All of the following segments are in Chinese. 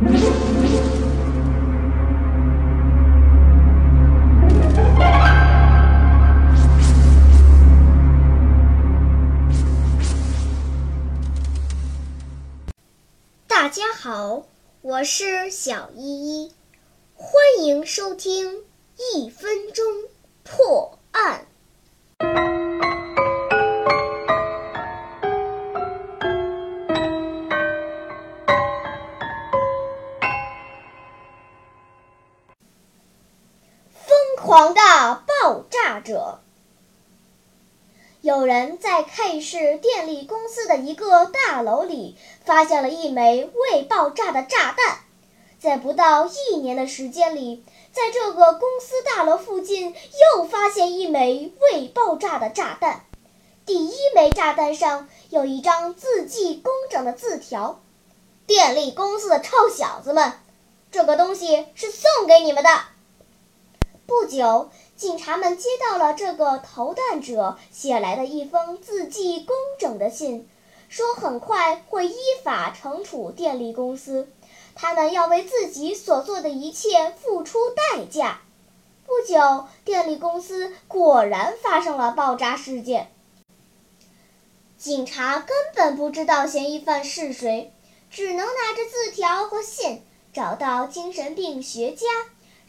大家好，我是小依依，欢迎收听一分钟破。狂的爆炸者。有人在 K 市电力公司的一个大楼里发现了一枚未爆炸的炸弹，在不到一年的时间里，在这个公司大楼附近又发现一枚未爆炸的炸弹。第一枚炸弹上有一张字迹工整的字条：“电力公司的臭小子们，这个东西是送给你们的。”不久。警察们接到了这个投弹者写来的一封字迹工整的信，说很快会依法惩处电力公司，他们要为自己所做的一切付出代价。不久，电力公司果然发生了爆炸事件。警察根本不知道嫌疑犯是谁，只能拿着字条和信找到精神病学家。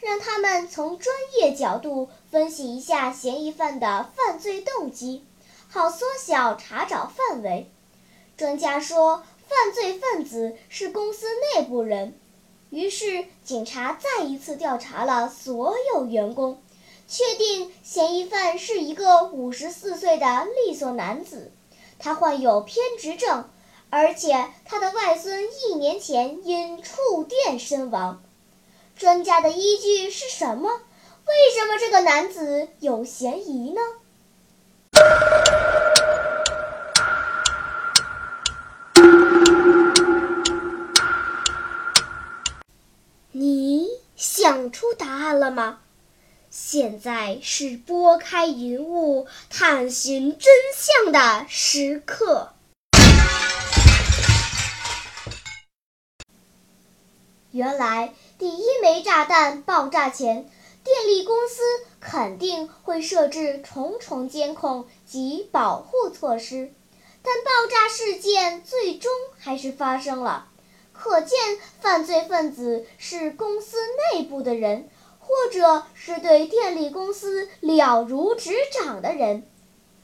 让他们从专业角度分析一下嫌疑犯的犯罪动机，好缩小查找范围。专家说，犯罪分子是公司内部人。于是，警察再一次调查了所有员工，确定嫌疑犯是一个五十四岁的利索男子。他患有偏执症，而且他的外孙一年前因触电身亡。专家的依据是什么？为什么这个男子有嫌疑呢？你想出答案了吗？现在是拨开云雾探寻真相的时刻。原来，第一枚炸弹爆炸前，电力公司肯定会设置重重监控及保护措施，但爆炸事件最终还是发生了。可见，犯罪分子是公司内部的人，或者是对电力公司了如指掌的人。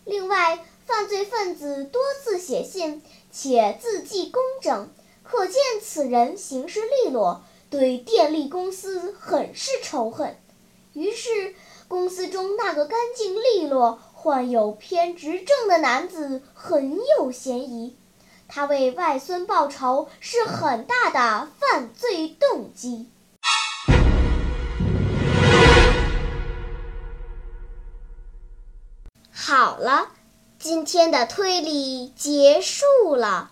另外，犯罪分子多次写信，且字迹工整。可见此人行事利落，对电力公司很是仇恨。于是，公司中那个干净利落、患有偏执症的男子很有嫌疑。他为外孙报仇是很大的犯罪动机。好了，今天的推理结束了。